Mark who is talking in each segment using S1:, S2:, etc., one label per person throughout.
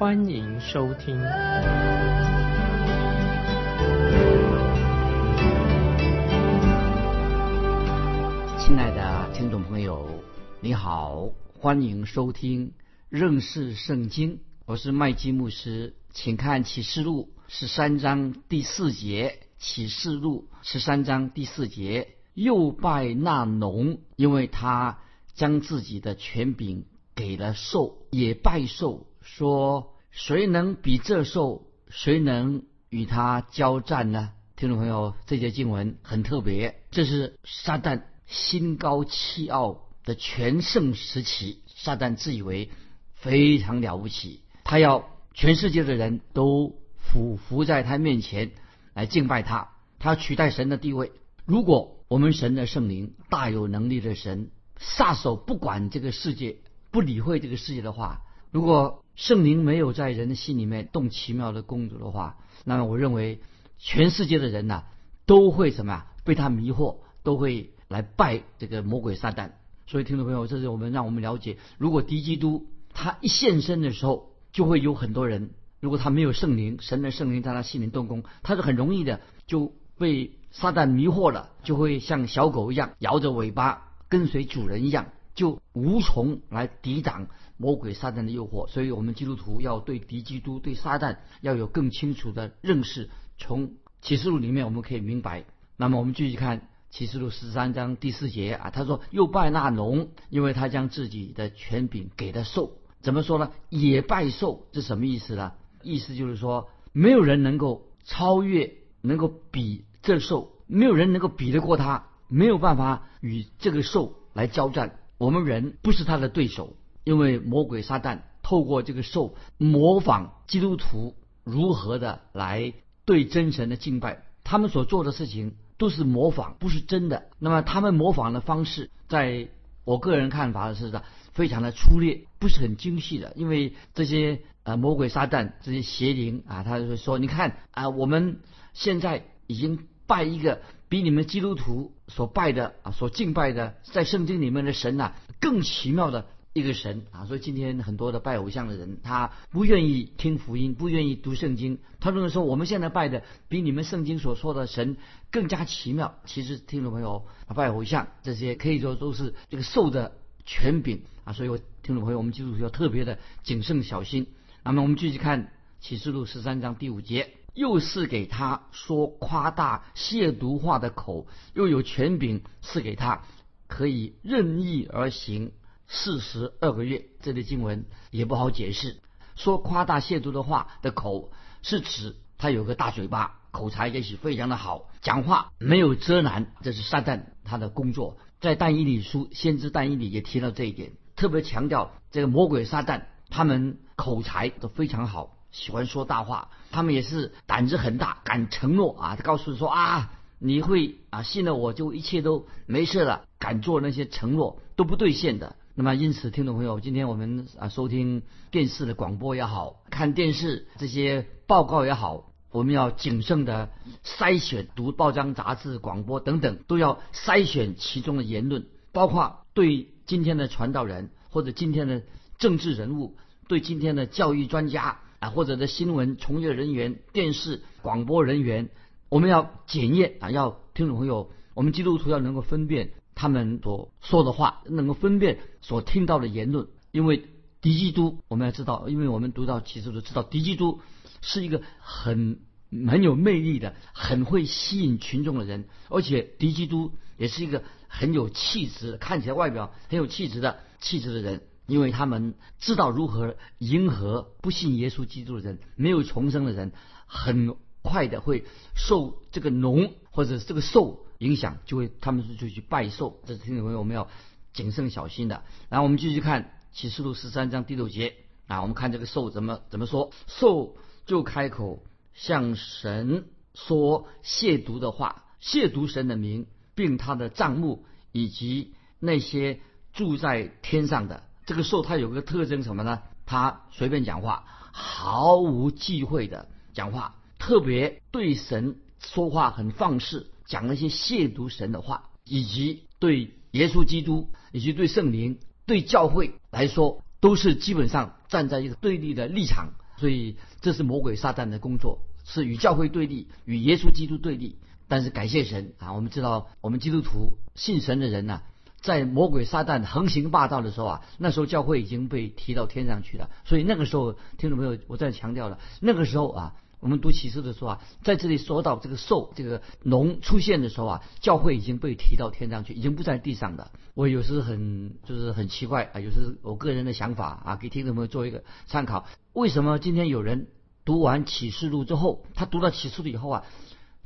S1: 欢迎收听。
S2: 亲爱的听众朋友，你好，欢迎收听认识圣经。我是麦基牧师，请看启示录十三章第四节。启示录十三章第四节，又拜那农，因为他将自己的权柄给了兽，也拜兽，说谁能比这兽？谁能与他交战呢？听众朋友，这节经文很特别，这是撒旦心高气傲的全盛时期。撒旦自以为非常了不起，他要全世界的人都俯伏在他面前。来敬拜他，他要取代神的地位。如果我们神的圣灵大有能力的神撒手不管这个世界，不理会这个世界的话，如果圣灵没有在人的心里面动奇妙的工作的话，那么我认为全世界的人呐都会什么呀？被他迷惑，都会来拜这个魔鬼撒旦。所以听众朋友，这是我们让我们了解，如果敌基督他一现身的时候，就会有很多人。如果他没有圣灵，神的圣灵在他心里动工，他是很容易的就被撒旦迷惑了，就会像小狗一样摇着尾巴跟随主人一样，就无从来抵挡魔鬼撒旦的诱惑。所以，我们基督徒要对敌基督、对撒旦要有更清楚的认识。从启示录里面我们可以明白。那么，我们继续看启示录十三章第四节啊，他说：“又拜那龙，因为他将自己的权柄给了兽。怎么说呢？也拜兽，这什么意思呢？”意思就是说，没有人能够超越，能够比这兽，没有人能够比得过他，没有办法与这个兽来交战。我们人不是他的对手，因为魔鬼撒旦透过这个兽模仿基督徒如何的来对真神的敬拜，他们所做的事情都是模仿，不是真的。那么他们模仿的方式，在我个人看法是，非常的粗劣，不是很精细的，因为这些。啊，魔鬼撒旦这些邪灵啊，他就会说：“你看啊，我们现在已经拜一个比你们基督徒所拜的啊，所敬拜的，在圣经里面的神呐，更奇妙的一个神啊。”所以今天很多的拜偶像的人，他不愿意听福音，不愿意读圣经，他认为说我们现在拜的比你们圣经所说的神更加奇妙。其实听众朋友，拜偶像这些可以说都是这个受的权柄啊。所以我听众朋友，我们基督徒要特别的谨慎小心。那么我们继续看启示录十三章第五节，又是给他说夸大亵渎话的口，又有权柄赐给他，可以任意而行四十二个月。这类经文也不好解释。说夸大亵渎的话的口，是指他有个大嘴巴，口才也许非常的好，讲话没有遮拦。这是撒旦他的工作。在但以理书先知但以理也提到这一点，特别强调这个魔鬼撒旦。他们口才都非常好，喜欢说大话。他们也是胆子很大，敢承诺啊！他告诉说啊，你会啊信了我就一切都没事了。敢做那些承诺都不兑现的。那么因此，听众朋友，今天我们啊收听电视的广播也好看电视这些报告也好，我们要谨慎的筛选，读报章杂志、广播等等，都要筛选其中的言论，包括对今天的传道人或者今天的。政治人物对今天的教育专家啊，或者的新闻从业人员、电视广播人员，我们要检验啊，要听众朋友，我们基督徒要能够分辨他们所说的话，能够分辨所听到的言论。因为敌基督，我们要知道，因为我们读到启示录知道，敌基督是一个很很有魅力的、很会吸引群众的人，而且敌基督也是一个很有气质、看起来外表很有气质的气质的人。因为他们知道如何迎合不信耶稣基督的人，没有重生的人，很快的会受这个龙或者这个兽影响，就会他们就去拜兽。这是听众朋友我们要谨慎小心的。然后我们继续看启示录十三章第六节啊，我们看这个兽怎么怎么说：兽就开口向神说亵渎的话，亵渎神的名，并他的账目以及那些住在天上的。这个兽它有个特征什么呢？它随便讲话，毫无忌讳的讲话，特别对神说话很放肆，讲那些亵渎神的话，以及对耶稣基督以及对圣灵、对教会来说，都是基本上站在一个对立的立场。所以这是魔鬼撒旦的工作，是与教会对立，与耶稣基督对立。但是感谢神啊，我们知道我们基督徒信神的人呐。在魔鬼撒旦横行霸道的时候啊，那时候教会已经被提到天上去了。所以那个时候，听众朋友，我再强调了，那个时候啊，我们读启示的时候啊，在这里说到这个兽、这个龙出现的时候啊，教会已经被提到天上去，已经不在地上的。我有时很就是很奇怪啊，有时我个人的想法啊，给听众朋友做一个参考。为什么今天有人读完启示录之后，他读到启示录以后啊，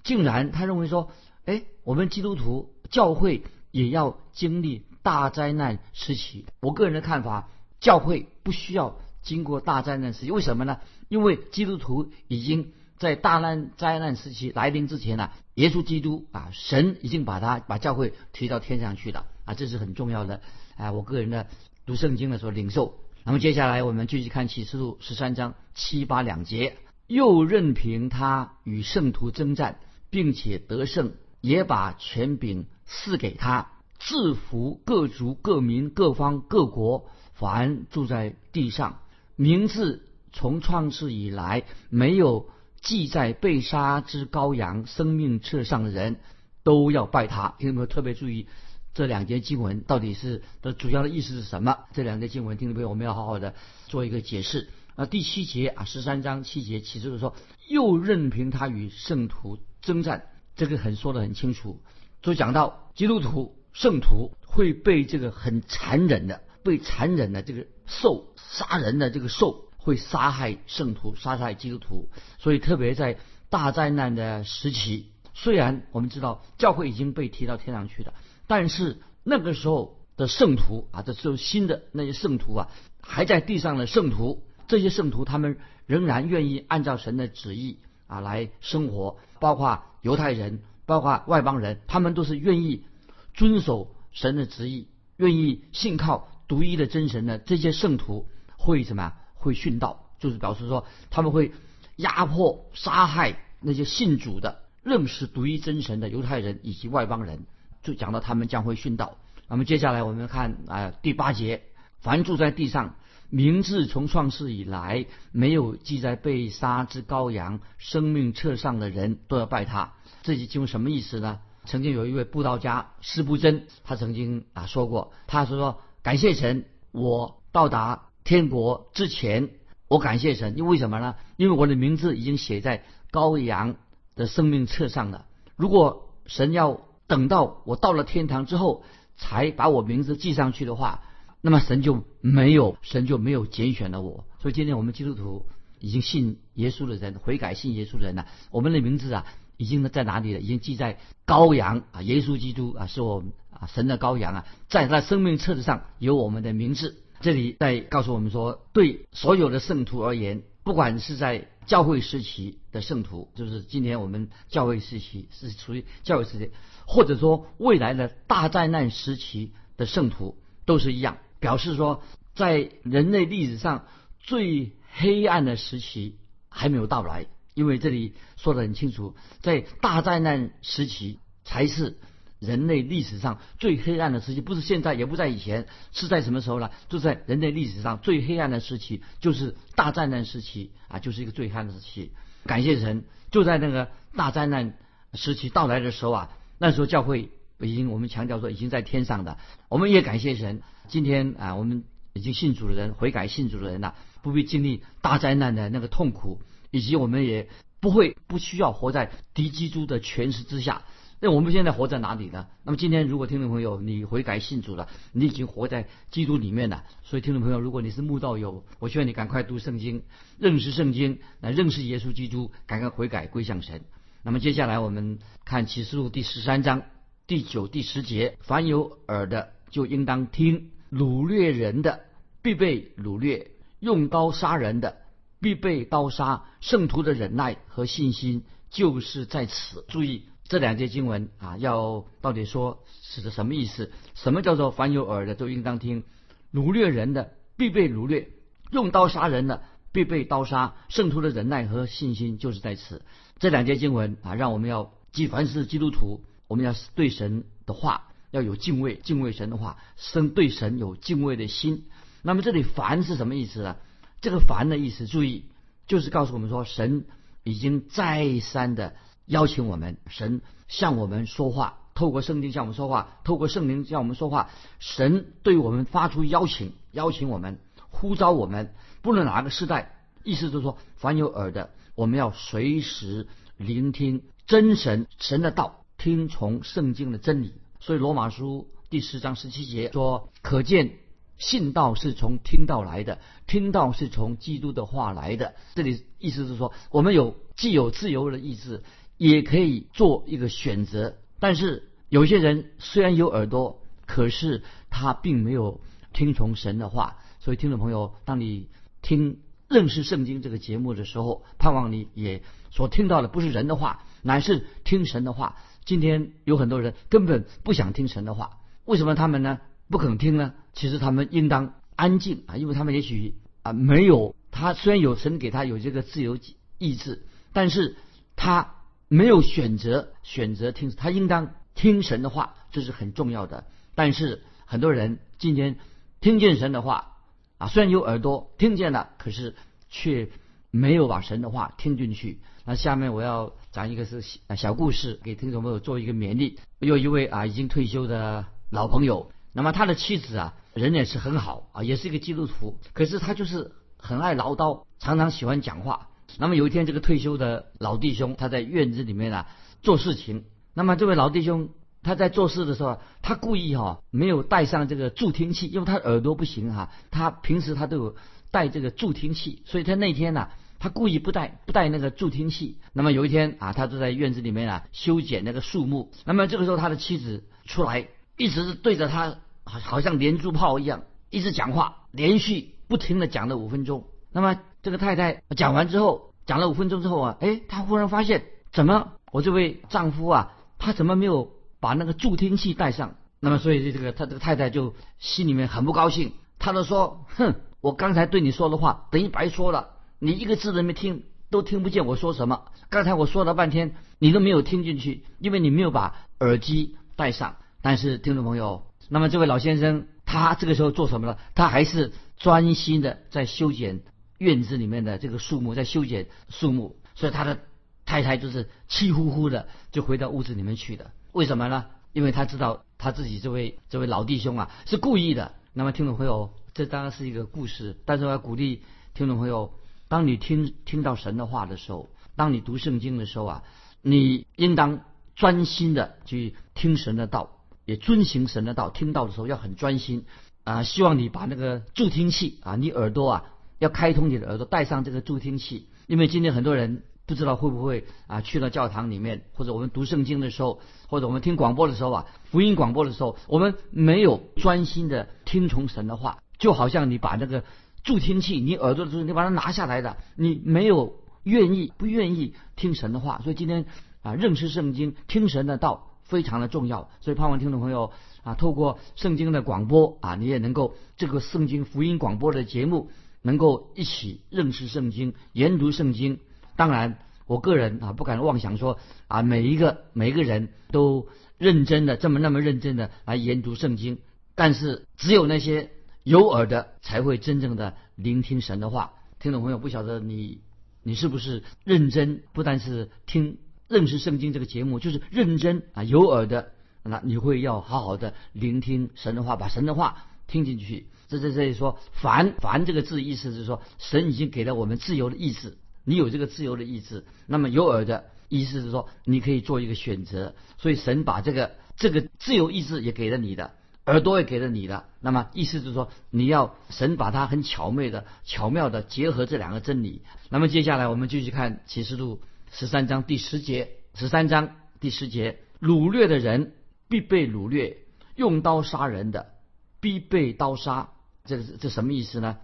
S2: 竟然他认为说，哎，我们基督徒教会。也要经历大灾难时期。我个人的看法，教会不需要经过大灾难时期。为什么呢？因为基督徒已经在大难灾难时期来临之前呢，耶稣基督啊，神已经把他把教会提到天上去了啊，这是很重要的啊。我个人的读圣经的时候领受。那么接下来我们继续看启示录十三章七八两节，又任凭他与圣徒征战，并且得胜。也把权柄赐给他，制服各族、各民、各方、各国，凡住在地上，名字从创世以来没有记在被杀之羔羊生命册上的人，都要拜他。听众朋友特别注意这两节经文到底是的主要的意思是什么？这两节经文，听众朋友我们要好好的做一个解释。啊，第七节啊，十三章七节，其实是说又任凭他与圣徒征战。这个很说得很清楚，就讲到基督徒圣徒会被这个很残忍的、被残忍的这个兽杀人的这个兽会杀害圣徒、杀害基督徒。所以特别在大灾难的时期，虽然我们知道教会已经被提到天上去了，但是那个时候的圣徒啊，这时候新的那些圣徒啊，还在地上的圣徒，这些圣徒他们仍然愿意按照神的旨意啊来生活，包括。犹太人，包括外邦人，他们都是愿意遵守神的旨意，愿意信靠独一的真神的这些圣徒会什么？会殉道，就是表示说他们会压迫、杀害那些信主的、认识独一真神的犹太人以及外邦人。就讲到他们将会殉道。那么接下来我们看啊第八节，凡住在地上。名字从创世以来没有记在被杀之羔羊生命册上的人都要拜他。这经文什么意思呢？曾经有一位布道家施布真，他曾经啊说过，他说说感谢神，我到达天国之前，我感谢神，因为什么呢？因为我的名字已经写在羔羊的生命册上了。如果神要等到我到了天堂之后才把我名字记上去的话，那么神就没有，神就没有拣选了我。所以今天我们基督徒已经信耶稣的人，悔改信耶稣的人呢，我们的名字啊，已经在哪里了？已经记在羔羊啊，耶稣基督啊，是我啊神的羔羊啊，在他生命册子上有我们的名字。这里在告诉我们说，对所有的圣徒而言，不管是在教会时期的圣徒，就是今天我们教会时期是属于教会时期，或者说未来的大灾难时期的圣徒，都是一样。表示说，在人类历史上最黑暗的时期还没有到来，因为这里说得很清楚，在大灾难时期才是人类历史上最黑暗的时期，不是现在，也不在以前，是在什么时候呢？就在人类历史上最黑暗的时期，就是大灾难时期啊，就是一个最黑暗的时期。感谢神，就在那个大灾难时期到来的时候啊，那时候教会。已经，我们强调说已经在天上的，我们也感谢神。今天啊，我们已经信主的人，悔改信主的人呐，不必经历大灾难的那个痛苦，以及我们也不会不需要活在敌基督的权势之下。那我们现在活在哪里呢？那么今天如果听众朋友你悔改信主了，你已经活在基督里面了。所以听众朋友，如果你是慕道友，我劝你赶快读圣经，认识圣经，来认识耶稣基督，赶快悔改归向神。那么接下来我们看启示录第十三章。第九、第十节，凡有耳的就应当听。掳掠人的必被掳掠，用刀杀人的必被刀杀。圣徒的忍耐和信心就是在此。注意这两节经文啊，要到底说是什么意思？什么叫做凡有耳的都应当听？掳掠人的必被掳掠，用刀杀人的必被刀杀。圣徒的忍耐和信心就是在此。这两节经文啊，让我们要既凡是基督徒，我们要对神的话要有敬畏，敬畏神的话，生对神有敬畏的心。那么这里“凡”是什么意思呢？这个“凡”的意思，注意，就是告诉我们说，神已经再三的邀请我们，神向我们说话，透过圣经向我们说话，透过圣灵向我们说话，神对我们发出邀请，邀请我们，呼召我们，不论哪个时代，意思就是说，凡有耳的，我们要随时聆听真神神的道，听从圣经的真理。所以罗马书第十章十七节说，可见。信道是从听道来的，听道是从基督的话来的。这里意思是说，我们有既有自由的意志，也可以做一个选择。但是有些人虽然有耳朵，可是他并没有听从神的话。所以，听众朋友，当你听认识圣经这个节目的时候，盼望你也所听到的不是人的话，乃是听神的话。今天有很多人根本不想听神的话，为什么他们呢？不肯听呢？其实他们应当安静啊，因为他们也许啊没有他虽然有神给他有这个自由意志，但是他没有选择选择听，他应当听神的话，这是很重要的。但是很多人今天听见神的话啊，虽然有耳朵听见了，可是却没有把神的话听进去。那下面我要讲一个是小故事，给听众朋友做一个勉励。有一位啊已经退休的老朋友。那么他的妻子啊，人也是很好啊，也是一个基督徒。可是他就是很爱唠叨，常常喜欢讲话。那么有一天，这个退休的老弟兄他在院子里面啊做事情。那么这位老弟兄他在做事的时候，他故意哈没有带上这个助听器，因为他耳朵不行哈。他平时他都有带这个助听器，所以他那天呢，他故意不带不带那个助听器。那么有一天啊，他就在院子里面啊修剪那个树木。那么这个时候，他的妻子出来，一直对着他。好，好像连珠炮一样，一直讲话，连续不停的讲了五分钟。那么这个太太讲完之后，讲了五分钟之后啊，哎，她忽然发现，怎么我这位丈夫啊，他怎么没有把那个助听器带上？那么所以这个他这个太太就心里面很不高兴，她就说：“哼，我刚才对你说的话等于白说了，你一个字都没听，都听不见我说什么。刚才我说了半天，你都没有听进去，因为你没有把耳机带上。但是听众朋友。”那么这位老先生，他这个时候做什么呢？他还是专心的在修剪院子里面的这个树木，在修剪树木。所以他的太太就是气呼呼的就回到屋子里面去的。为什么呢？因为他知道他自己这位这位老弟兄啊是故意的。那么听众朋友，这当然是一个故事，但是我要鼓励听众朋友，当你听听到神的话的时候，当你读圣经的时候啊，你应当专心的去听神的道。也遵行神的道，听到的时候要很专心啊！希望你把那个助听器啊，你耳朵啊要开通你的耳朵，带上这个助听器。因为今天很多人不知道会不会啊去了教堂里面，或者我们读圣经的时候，或者我们听广播的时候啊，福音广播的时候，我们没有专心的听从神的话，就好像你把那个助听器，你耳朵的时候你把它拿下来的，你没有愿意不愿意听神的话。所以今天啊，认识圣经，听神的道。非常的重要，所以盼望听众朋友啊，透过圣经的广播啊，你也能够这个圣经福音广播的节目，能够一起认识圣经，研读圣经。当然，我个人啊，不敢妄想说啊，每一个每一个人都认真的这么那么认真的来研读圣经。但是，只有那些有耳的，才会真正的聆听神的话。听众朋友，不晓得你你是不是认真？不但是听。认识圣经这个节目就是认真啊，有耳的，那你会要好好的聆听神的话，把神的话听进去。这在这里说“凡”凡这个字意思是说，神已经给了我们自由的意志，你有这个自由的意志。那么有耳的意思是说，你可以做一个选择。所以神把这个这个自由意志也给了你的，耳朵也给了你的。那么意思就是说，你要神把它很巧妙的巧妙的结合这两个真理。那么接下来我们继续看启示录。十三章第十节，十三章第十节，掳掠的人必被掳掠，用刀杀人的必被刀杀。这个这什么意思呢？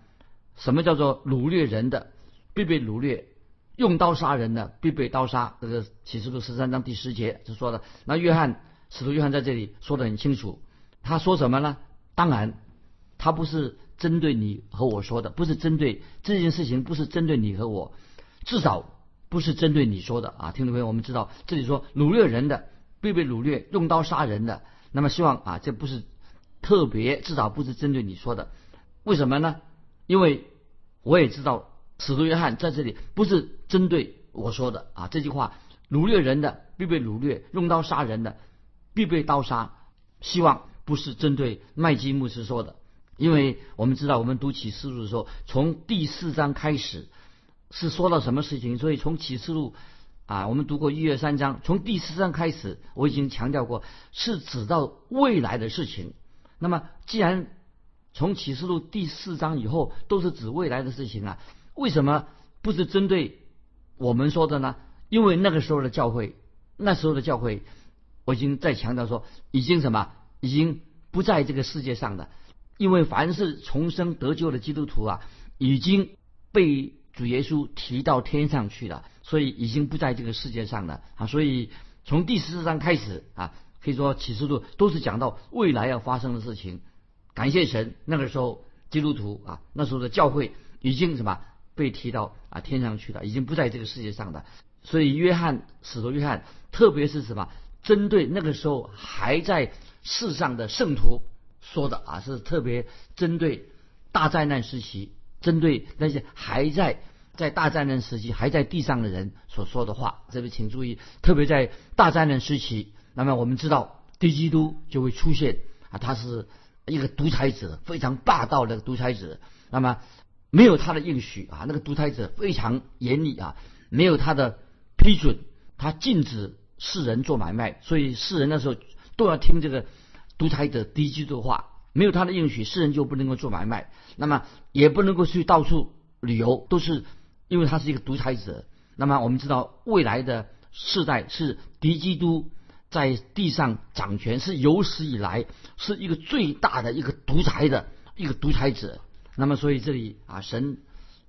S2: 什么叫做掳掠人的？必被掳掠；用刀杀人的，必被刀杀。这个启示录十三章第十节就说的。那约翰使徒约翰在这里说的很清楚，他说什么呢？当然，他不是针对你和我说的，不是针对这件事情，不是针对你和我，至少不是针对你说的啊！听众朋友，我们知道这里说掳掠人的，必被掳掠；用刀杀人的，那么希望啊，这不是特别，至少不是针对你说的。为什么呢？因为我也知道使徒约翰在这里不是针对我说的啊，这句话掳掠人的必被掳掠，用刀杀人的必被刀杀。希望不是针对麦基牧师说的，因为我们知道我们读启示录的时候，从第四章开始是说到什么事情，所以从启示录啊，我们读过一二三章，从第四章开始我已经强调过，是指到未来的事情。那么既然从启示录第四章以后都是指未来的事情啊，为什么不是针对我们说的呢？因为那个时候的教会，那时候的教会，我已经在强调说，已经什么，已经不在这个世界上的。因为凡是重生得救的基督徒啊，已经被主耶稣提到天上去了，所以已经不在这个世界上了啊。所以从第十四章开始啊，可以说启示录都是讲到未来要发生的事情。感谢神，那个时候基督徒啊，那时候的教会已经什么被提到啊天上去了，已经不在这个世界上的。所以约翰使徒约翰，特别是什么针对那个时候还在世上的圣徒说的啊，是特别针对大灾难时期，针对那些还在在大灾难时期还在地上的人所说的话。这边请注意，特别在大灾难时期，那么我们知道对基督就会出现啊，他是。一个独裁者非常霸道的独裁者，那么没有他的应许啊，那个独裁者非常严厉啊，没有他的批准，他禁止世人做买卖，所以世人那时候都要听这个独裁者低基督的话，没有他的应许，世人就不能够做买卖，那么也不能够去到处旅游，都是因为他是一个独裁者。那么我们知道未来的世代是敌基督。在地上掌权是有史以来是一个最大的一个独裁的一个独裁者。那么，所以这里啊，神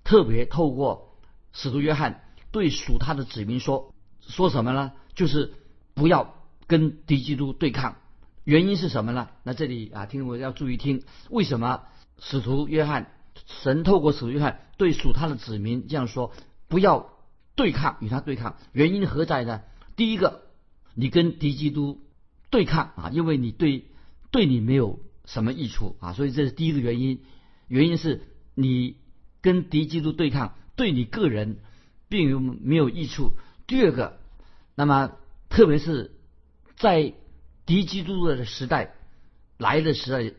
S2: 特别透过使徒约翰对属他的子民说说什么呢？就是不要跟敌基督对抗。原因是什么呢？那这里啊，听我要注意听，为什么使徒约翰神透过使徒约翰对属他的子民这样说？不要对抗，与他对抗。原因何在呢？第一个。你跟敌基督对抗啊，因为你对对你没有什么益处啊，所以这是第一个原因。原因是你跟敌基督对抗，对你个人并有没有益处。第二个，那么特别是在敌基督的时代来的时候，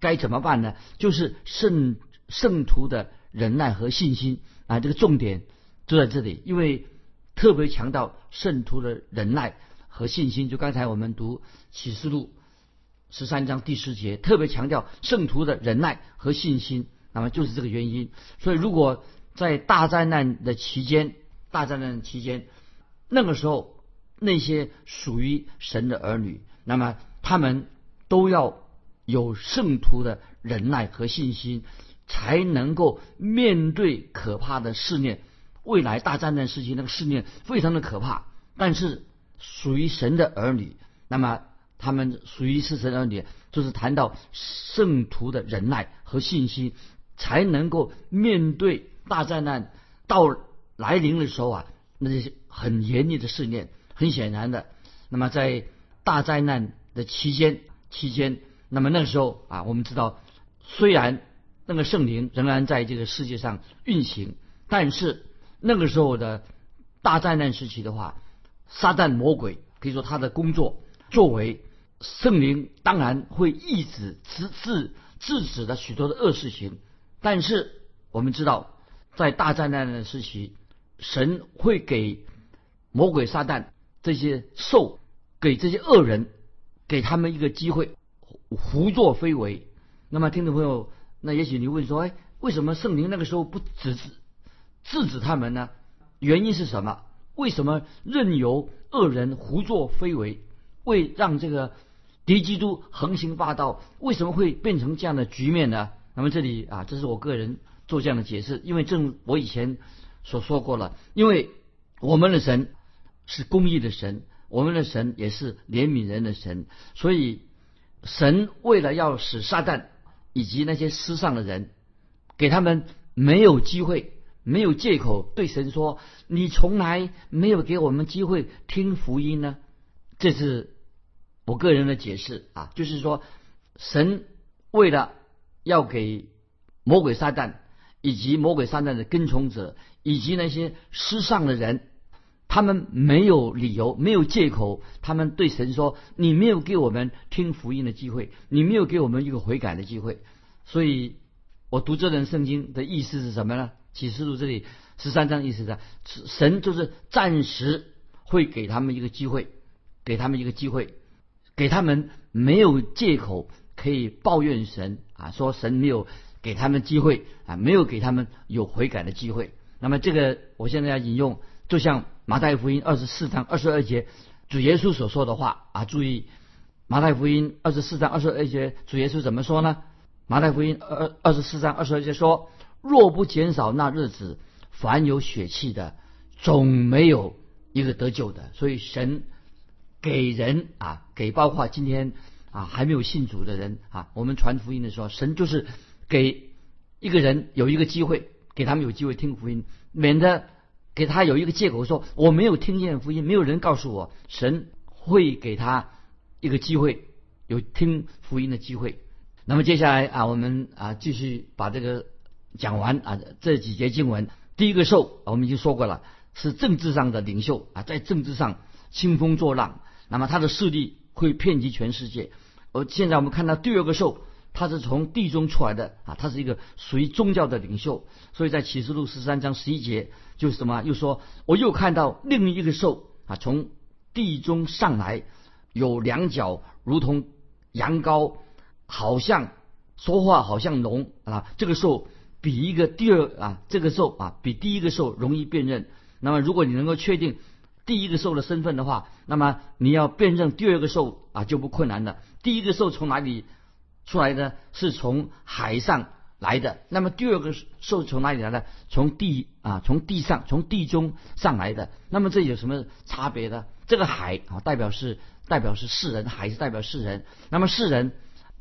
S2: 该怎么办呢？就是圣圣徒的忍耐和信心啊，这个重点就在这里，因为特别强调圣徒的忍耐。和信心，就刚才我们读启示录十三章第十节，特别强调圣徒的忍耐和信心，那么就是这个原因。所以，如果在大灾难的期间，大灾难期间，那个时候那些属于神的儿女，那么他们都要有圣徒的忍耐和信心，才能够面对可怕的试炼。未来大灾难时期那个试炼非常的可怕，但是。属于神的儿女，那么他们属于是神儿女，就是谈到圣徒的忍耐和信心，才能够面对大灾难到来临的时候啊，那些很严厉的试炼。很显然的，那么在大灾难的期间期间，那么那个时候啊，我们知道，虽然那个圣灵仍然在这个世界上运行，但是那个时候的大灾难时期的话。撒旦魔鬼可以说他的工作作为圣灵，当然会抑制、制制制止的许多的恶事情。但是我们知道，在大灾难的时期，神会给魔鬼撒旦这些兽，给这些恶人，给他们一个机会，胡作非为。那么，听众朋友，那也许你问说，哎，为什么圣灵那个时候不制止、制止他们呢？原因是什么？为什么任由恶人胡作非为，为让这个敌基督横行霸道？为什么会变成这样的局面呢？那么这里啊，这是我个人做这样的解释，因为正我以前所说过了，因为我们的神是公义的神，我们的神也是怜悯人的神，所以神为了要使撒旦以及那些世上的人，给他们没有机会、没有借口对神说：“你从来没有给我们机会听福音呢。”这是我个人的解释啊，就是说神为了要给魔鬼撒旦以及魔鬼撒旦的跟从者。以及那些失丧的人，他们没有理由、没有借口，他们对神说：“你没有给我们听福音的机会，你没有给我们一个悔改的机会。”所以，我读这段圣经的意思是什么呢？启示录这里十三章意思是：神就是暂时会给他们一个机会，给他们一个机会，给他们没有借口可以抱怨神啊，说神没有给他们机会啊，没有给他们有悔改的机会。那么这个我现在要引用，就像马太福音二十四章二十二节主耶稣所说的话啊，注意马太福音二十四章二十二节主耶稣怎么说呢？马太福音二二十四章二十二节说：若不减少那日子，凡有血气的，总没有一个得救的。所以神给人啊，给包括今天啊还没有信主的人啊，我们传福音的时候，神就是给一个人有一个机会。给他们有机会听福音，免得给他有一个借口说我没有听见福音，没有人告诉我，神会给他一个机会，有听福音的机会。那么接下来啊，我们啊继续把这个讲完啊这几节经文。第一个兽我们已经说过了，是政治上的领袖啊，在政治上兴风作浪，那么他的势力会遍及全世界。而现在我们看到第二个兽。他是从地中出来的啊，他是一个属于宗教的领袖，所以在启示录十三章十一节就是什么？又说我又看到另一个兽啊，从地中上来，有两脚如同羊羔，好像说话好像龙啊。这个兽比一个第二啊，这个兽啊比第一个兽容易辨认。那么如果你能够确定第一个兽的身份的话，那么你要辨认第二个兽啊就不困难了。第一个兽从哪里？出来的是从海上来的，那么第二个兽从哪里来的？从地啊，从地上，从地中上来的。那么这有什么差别呢？这个海啊，代表是代表是世人，海是代表世人。那么世人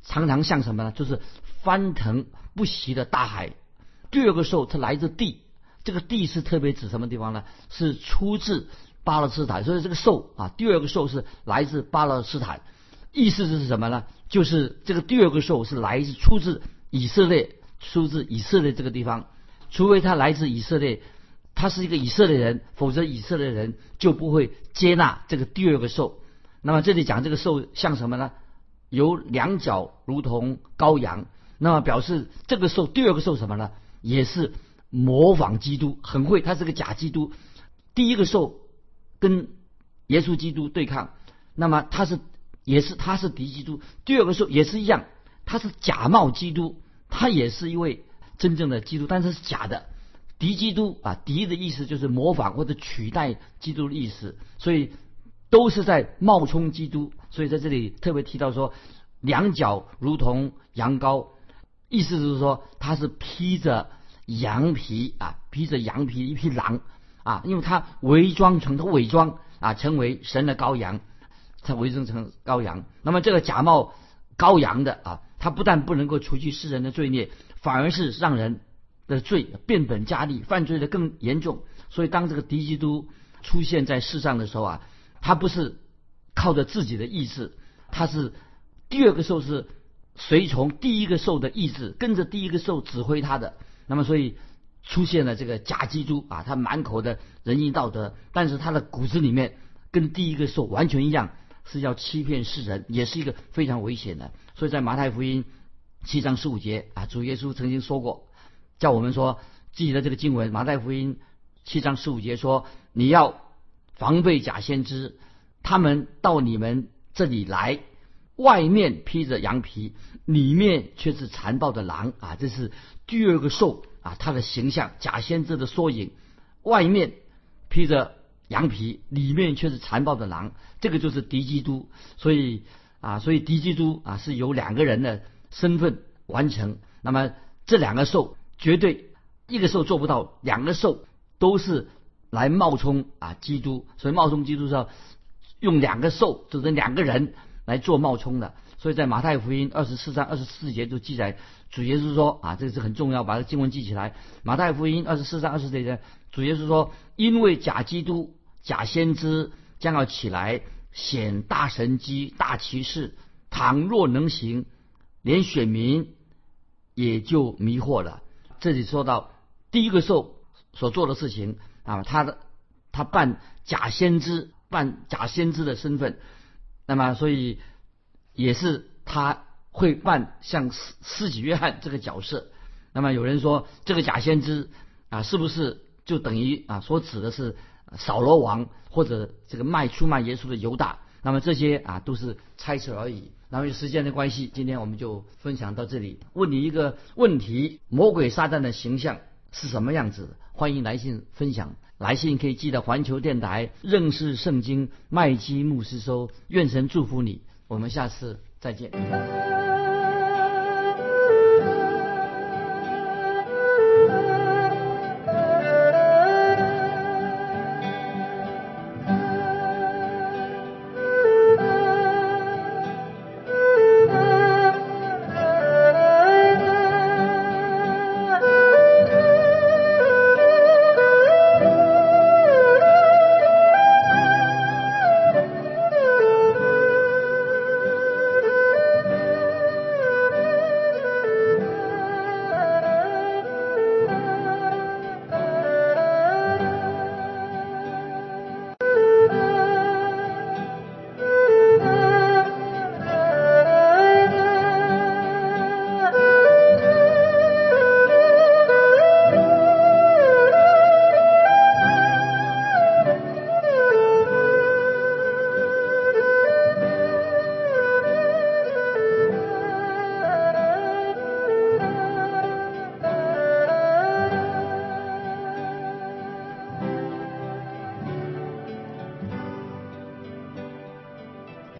S2: 常常像什么呢？就是翻腾不息的大海。第二个兽它来自地，这个地是特别指什么地方呢？是出自巴勒斯坦，所以这个兽啊，第二个兽是来自巴勒斯坦。意思是什么呢？就是这个第二个兽是来自出自以色列，出自以色列这个地方。除非他来自以色列，他是一个以色列人，否则以色列人就不会接纳这个第二个兽。那么这里讲这个兽像什么呢？有两脚如同羔羊，那么表示这个兽第二个兽什么呢？也是模仿基督，很会，他是个假基督。第一个兽跟耶稣基督对抗，那么他是。也是，他是敌基督。第二个说也是一样，他是假冒基督，他也是一位真正的基督，但是是假的。敌基督啊，敌的意思就是模仿或者取代基督的意思，所以都是在冒充基督。所以在这里特别提到说，两脚如同羊羔，意思就是说他是披着羊皮啊，披着羊皮一匹狼啊，因为他伪装成他伪装啊，成为神的羔羊。他伪装成羔羊，那么这个假冒羔羊的啊，他不但不能够除去世人的罪孽，反而是让人的罪变本加厉，犯罪的更严重。所以当这个敌基督出现在世上的时候啊，他不是靠着自己的意志，他是第二个兽是随从第一个兽的意志，跟着第一个兽指挥他的。那么所以出现了这个假基督啊，他满口的仁义道德，但是他的骨子里面跟第一个兽完全一样。是要欺骗世人，也是一个非常危险的。所以在马太福音七章十五节啊，主耶稣曾经说过，叫我们说记得这个经文。马太福音七章十五节说：“你要防备假先知，他们到你们这里来，外面披着羊皮，里面却是残暴的狼啊！”这是第二个兽啊，它的形象，假先知的缩影，外面披着。羊皮里面却是残暴的狼，这个就是敌基督。所以啊，所以敌基督啊是由两个人的身份完成。那么这两个兽绝对一个兽做不到，两个兽都是来冒充啊基督，所以冒充基督是要用两个兽，就是两个人来做冒充的。所以在马太福音二十四章二十四节就记载，主耶稣说啊，这个是很重要，把这经文记起来。马太福音二十四章二十四节，主耶稣说，因为假基督、假先知将要起来显大神机、大奇事，倘若能行，连选民也就迷惑了。这里说到第一个兽所做的事情啊，他的他扮假先知，扮假先知的身份，那么所以。也是他会扮像施施洗约翰这个角色。那么有人说，这个假先知啊，是不是就等于啊所指的是扫罗王或者这个卖出卖耶稣的犹大？那么这些啊都是猜测而已。那么时间的关系，今天我们就分享到这里。问你一个问题：魔鬼撒旦的形象是什么样子？欢迎来信分享。来信可以寄到环球电台认识圣经麦基牧师收。愿神祝福你。我们下次再见。